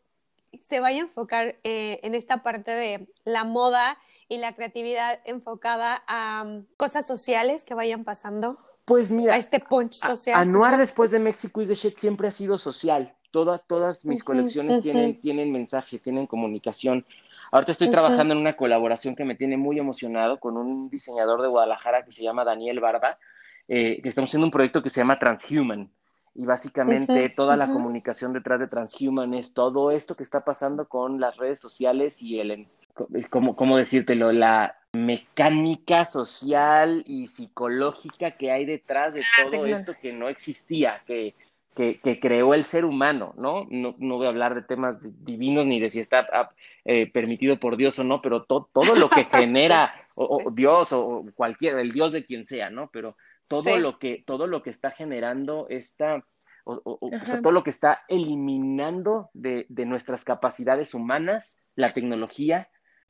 se vaya a enfocar eh, en esta parte de la moda y la creatividad enfocada a um, cosas sociales que vayan pasando? Pues mira, a este punch social. Anuar después de Mexico is the shit siempre ha sido social. Toda, todas mis uh -huh, colecciones uh -huh. tienen, tienen mensaje, tienen comunicación. Ahorita estoy uh -huh. trabajando en una colaboración que me tiene muy emocionado con un diseñador de Guadalajara que se llama Daniel Barba, eh, que estamos haciendo un proyecto que se llama Transhuman. Y básicamente toda la comunicación detrás de Transhuman es todo esto que está pasando con las redes sociales y el, ¿cómo, cómo decírtelo? La mecánica social y psicológica que hay detrás de todo esto que no existía, que, que, que creó el ser humano, ¿no? ¿no? No voy a hablar de temas divinos ni de si está eh, permitido por Dios o no, pero to, todo lo que genera o, o Dios o cualquier, el Dios de quien sea, ¿no? Pero todo sí. lo que todo lo que está generando esta o, o, o sea, todo lo que está eliminando de, de, nuestras capacidades humanas, la tecnología,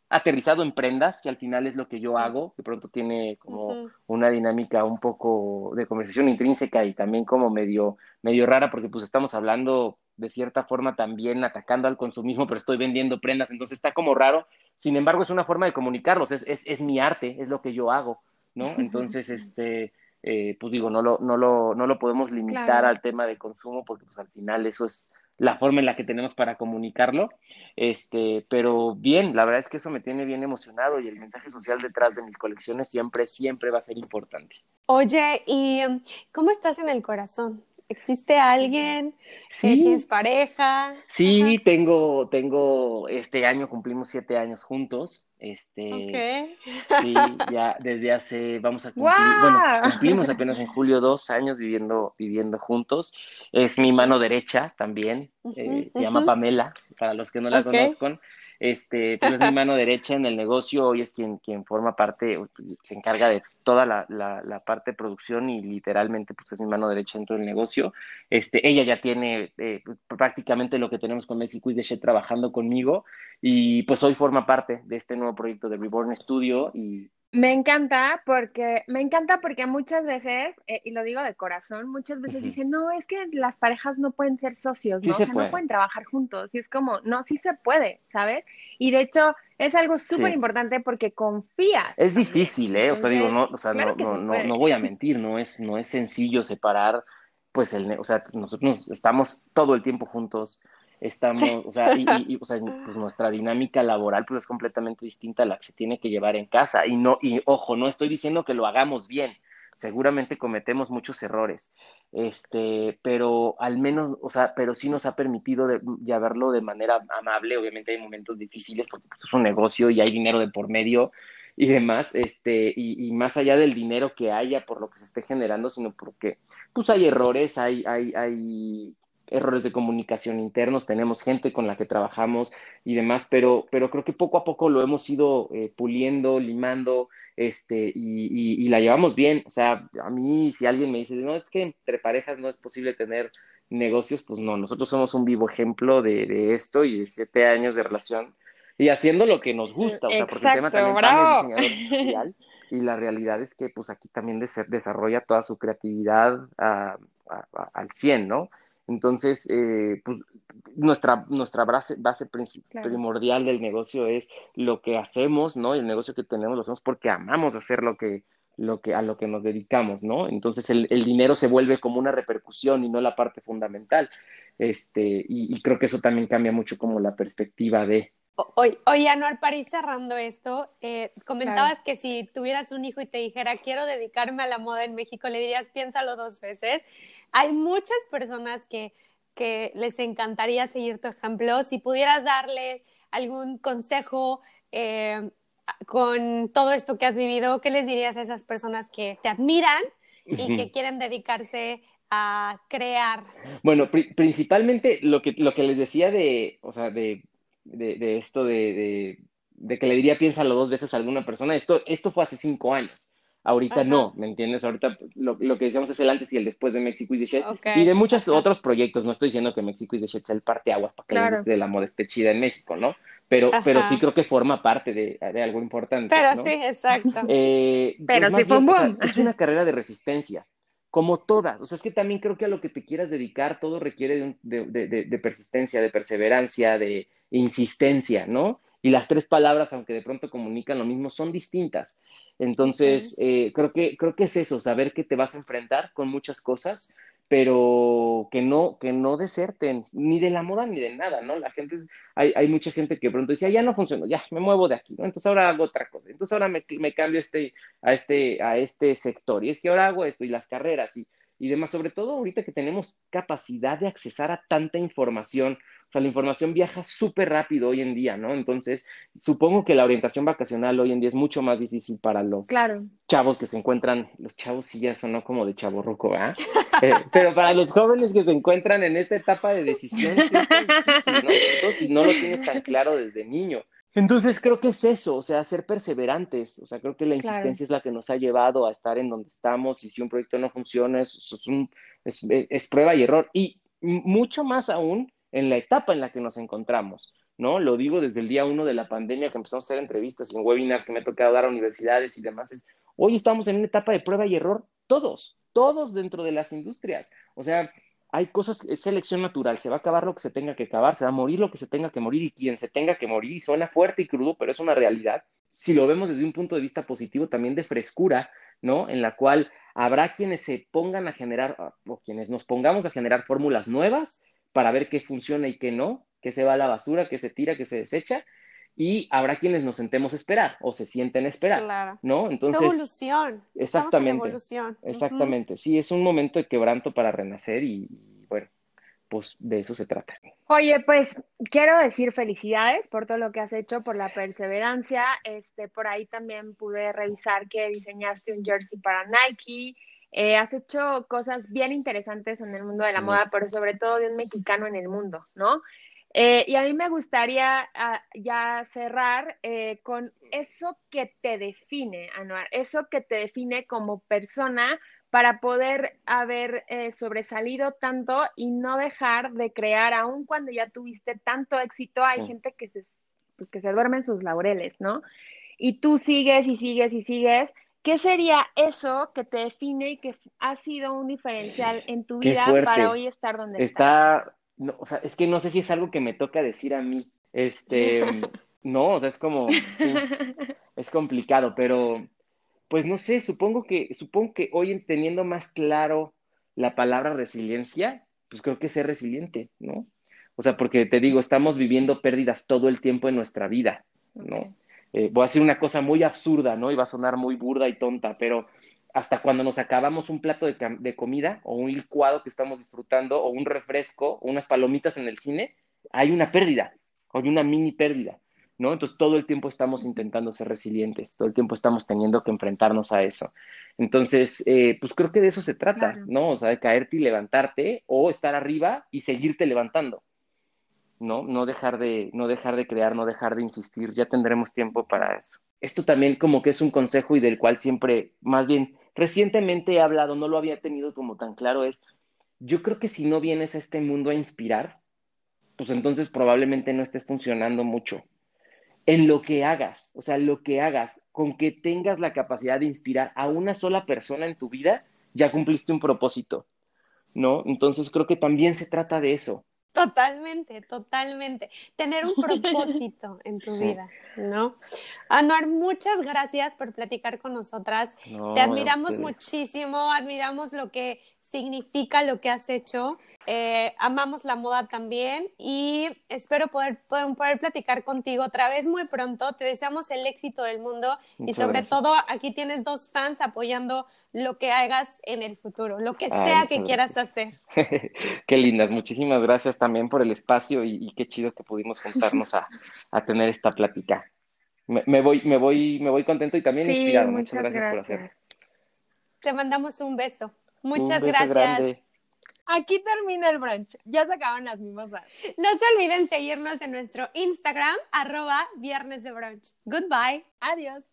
aterrizado en prendas, que al final es lo que yo hago, que pronto tiene como uh -huh. una dinámica un poco de conversación intrínseca y también como medio, medio rara, porque pues estamos hablando de cierta forma también atacando al consumismo, pero estoy vendiendo prendas, entonces está como raro. Sin embargo, es una forma de comunicarlos, es, es, es mi arte, es lo que yo hago, ¿no? Entonces, este eh, pues digo, no lo, no lo, no lo podemos limitar claro. al tema de consumo porque pues al final eso es la forma en la que tenemos para comunicarlo, este, pero bien, la verdad es que eso me tiene bien emocionado y el mensaje social detrás de mis colecciones siempre, siempre va a ser importante. Oye, ¿y cómo estás en el corazón? ¿Existe alguien? Sí. ¿Tienes pareja? Sí, Ajá. tengo, tengo, este año cumplimos siete años juntos. Este, okay. sí, ya desde hace, vamos a cumplir, wow. bueno, cumplimos apenas en julio dos años viviendo, viviendo juntos. Es mi mano derecha también, uh -huh, eh, se uh -huh. llama Pamela, para los que no la okay. conozcan. Este, pues es mi mano derecha en el negocio, hoy es quien, quien forma parte, se encarga de toda la, la, la, parte de producción y literalmente pues es mi mano derecha dentro del negocio. Este, ella ya tiene eh, prácticamente lo que tenemos con Mexico y de trabajando conmigo y pues hoy forma parte de este nuevo proyecto de Reborn Studio y me encanta porque me encanta porque muchas veces, eh, y lo digo de corazón, muchas veces uh -huh. dicen, no, es que las parejas no pueden ser socios, sí ¿no? o sea, puede. no pueden trabajar juntos. Y es como, no, sí se puede, ¿sabes? Y de hecho, es algo súper sí. importante porque confías. Es difícil, ¿eh? O sea, digo, no, o sea, claro no, no, no, no, voy a mentir, no es, no es sencillo separar, pues, el, o sea, nosotros estamos todo el tiempo juntos estamos, o sea, y, pues nuestra dinámica laboral pues es completamente distinta a la que se tiene que llevar en casa. Y no, y ojo, no estoy diciendo que lo hagamos bien, seguramente cometemos muchos errores, este, pero al menos, o sea, pero sí nos ha permitido de, llevarlo de manera amable, obviamente hay momentos difíciles porque pues, es un negocio y hay dinero de por medio y demás, este, y, y, más allá del dinero que haya por lo que se esté generando, sino porque pues hay errores, hay, hay, hay errores de comunicación internos, tenemos gente con la que trabajamos y demás, pero, pero creo que poco a poco lo hemos ido eh, puliendo, limando, este, y, y, y, la llevamos bien. O sea, a mí si alguien me dice, no, es que entre parejas no es posible tener negocios, pues no, nosotros somos un vivo ejemplo de, de esto y de siete años de relación y haciendo lo que nos gusta, o sea, porque Exacto, el tema también bravo. es diseñador industrial y la realidad es que pues aquí también desarrolla toda su creatividad a, a, a, al 100, ¿no? Entonces, eh, pues nuestra, nuestra base, base claro. primordial del negocio es lo que hacemos, ¿no? El negocio que tenemos lo hacemos porque amamos hacer lo que, lo que, a lo que nos dedicamos, ¿no? Entonces el, el dinero se vuelve como una repercusión y no la parte fundamental. Este, y, y creo que eso también cambia mucho como la perspectiva de, Oye, oye, Anuar, para ir cerrando esto, eh, comentabas claro. que si tuvieras un hijo y te dijera quiero dedicarme a la moda en México, le dirías piénsalo dos veces. Hay muchas personas que, que les encantaría seguir tu ejemplo. Si pudieras darle algún consejo eh, con todo esto que has vivido, ¿qué les dirías a esas personas que te admiran y que quieren dedicarse a crear? Bueno, pri principalmente lo que, lo que les decía de, o sea, de de, esto de, de, que le diría piénsalo dos veces a alguna persona. Esto, esto fue hace cinco años. Ahorita no, ¿me entiendes? Ahorita lo, lo, que decíamos es el antes y el después de Mexico is the Shit. Y de muchos otros proyectos. No estoy diciendo que Mexico is the Shit sea el parteaguas para que la industria de la moda esté chida en México, ¿no? Pero, pero sí creo que forma parte de, de algo importante. Pero sí, exacto. Eh, pero pues sí fue es una carrera de resistencia como todas. O sea, es que también creo que a lo que te quieras dedicar, todo requiere de, de, persistencia, de perseverancia, de insistencia, ¿no? Y las tres palabras, aunque de pronto comunican lo mismo, son distintas. Entonces, eh, creo, que, creo que es eso, saber que te vas a enfrentar con muchas cosas, pero que no, que no deserten, ni de la moda ni de nada, ¿no? La gente, hay, hay mucha gente que pronto dice, ya no funcionó, ya, me muevo de aquí, ¿no? Entonces ahora hago otra cosa, entonces ahora me, me cambio este, a, este, a este sector, y es que ahora hago esto, y las carreras, y, y demás, sobre todo ahorita que tenemos capacidad de accesar a tanta información, o sea, la información viaja súper rápido hoy en día, ¿no? Entonces, supongo que la orientación vacacional hoy en día es mucho más difícil para los chavos que se encuentran, los chavos sí ya son como de chavo roco, ¿ah? pero para los jóvenes que se encuentran en esta etapa de decisión, es difícil, ¿no? si no lo tienes tan claro desde niño. Entonces creo que es eso, o sea, ser perseverantes, o sea, creo que la insistencia es la que nos ha llevado a estar en donde estamos y si un proyecto no funciona, es, es, es prueba y error. Y mucho más aún en la etapa en la que nos encontramos, ¿no? Lo digo desde el día uno de la pandemia que empezamos a hacer entrevistas en webinars que me ha tocado dar a universidades y demás. Hoy estamos en una etapa de prueba y error, todos, todos dentro de las industrias. O sea, hay cosas, es selección natural, se va a acabar lo que se tenga que acabar, se va a morir lo que se tenga que morir y quien se tenga que morir, y suena fuerte y crudo, pero es una realidad. Si lo vemos desde un punto de vista positivo, también de frescura, ¿no? En la cual habrá quienes se pongan a generar, o quienes nos pongamos a generar fórmulas nuevas para ver qué funciona y qué no, qué se va a la basura, qué se tira, qué se desecha, y habrá quienes nos sentemos a esperar o se sienten a esperar, ¿no? Entonces, es evolución. Exactamente. Evolución. Exactamente. Sí, es un momento de quebranto para renacer y, bueno, pues de eso se trata. Oye, pues quiero decir felicidades por todo lo que has hecho, por la perseverancia. Este, por ahí también pude revisar que diseñaste un jersey para Nike. Eh, has hecho cosas bien interesantes en el mundo de la moda, pero sobre todo de un mexicano en el mundo, ¿no? Eh, y a mí me gustaría ah, ya cerrar eh, con eso que te define, Anuar, eso que te define como persona para poder haber sobresalido tanto y no dejar de crear, aun cuando ya tuviste tanto éxito, hay gente que se, pues, que se duerme en sus laureles, ¿no? Y tú sigues y sigues y sigues ¿Qué sería eso que te define y que ha sido un diferencial en tu vida para hoy estar donde estás? Está, no, o sea, es que no sé si es algo que me toca decir a mí. Este, no, o sea, es como, es complicado, pero pues no sé, supongo que, supongo que hoy teniendo más claro la palabra resiliencia, pues creo que ser resiliente, ¿no? O sea, porque te digo, estamos viviendo pérdidas todo el tiempo en nuestra vida, ¿no? Eh, voy a decir una cosa muy absurda, ¿no? Y va a sonar muy burda y tonta, pero hasta cuando nos acabamos un plato de, comida o un licuado que estamos disfrutando o un refresco o unas palomitas en el cine, hay una pérdida, hay una mini pérdida, ¿no? Entonces todo el tiempo estamos intentando ser resilientes, todo el tiempo estamos teniendo que enfrentarnos a eso. Entonces, eh, pues creo que de eso se trata, ¿no? O sea, de caerte y levantarte o estar arriba y seguirte levantando. ¿No? No dejar de, no dejar de crear, no dejar de insistir, ya tendremos tiempo para eso. Esto también como que es un consejo y del cual siempre, más bien, recientemente he hablado, no lo había tenido como tan claro, es, yo creo que si no vienes a este mundo a inspirar, pues entonces probablemente no estés funcionando mucho en lo que hagas, o sea, lo que hagas, con que tengas la capacidad de inspirar a una sola persona en tu vida, ya cumpliste un propósito, ¿no? Entonces creo que también se trata de eso, Totalmente, totalmente. Tener un propósito en tu vida, ¿no? Anuar, muchas gracias por platicar con nosotras. Te admiramos muchísimo, admiramos lo que significa lo que has hecho. Eh, amamos la moda también y espero poder, poder, platicar contigo otra vez muy pronto. Te deseamos el éxito del mundo y sobre todo aquí tienes dos fans apoyando lo que hagas en el futuro, lo que sea que quieras hacer. qué lindas, muchísimas gracias también por el espacio y, qué chido que pudimos juntarnos a, tener esta plática. Me, voy, me, voy, me voy contento y también inspirado. Muchas, gracias, por hacerlo. Te mandamos un beso. Muchas gracias. Aquí termina el brunch. Ya se acaban las mimosas. No se olviden seguirnos en nuestro Instagram, arroba viernes de brunch. Goodbye. Adiós.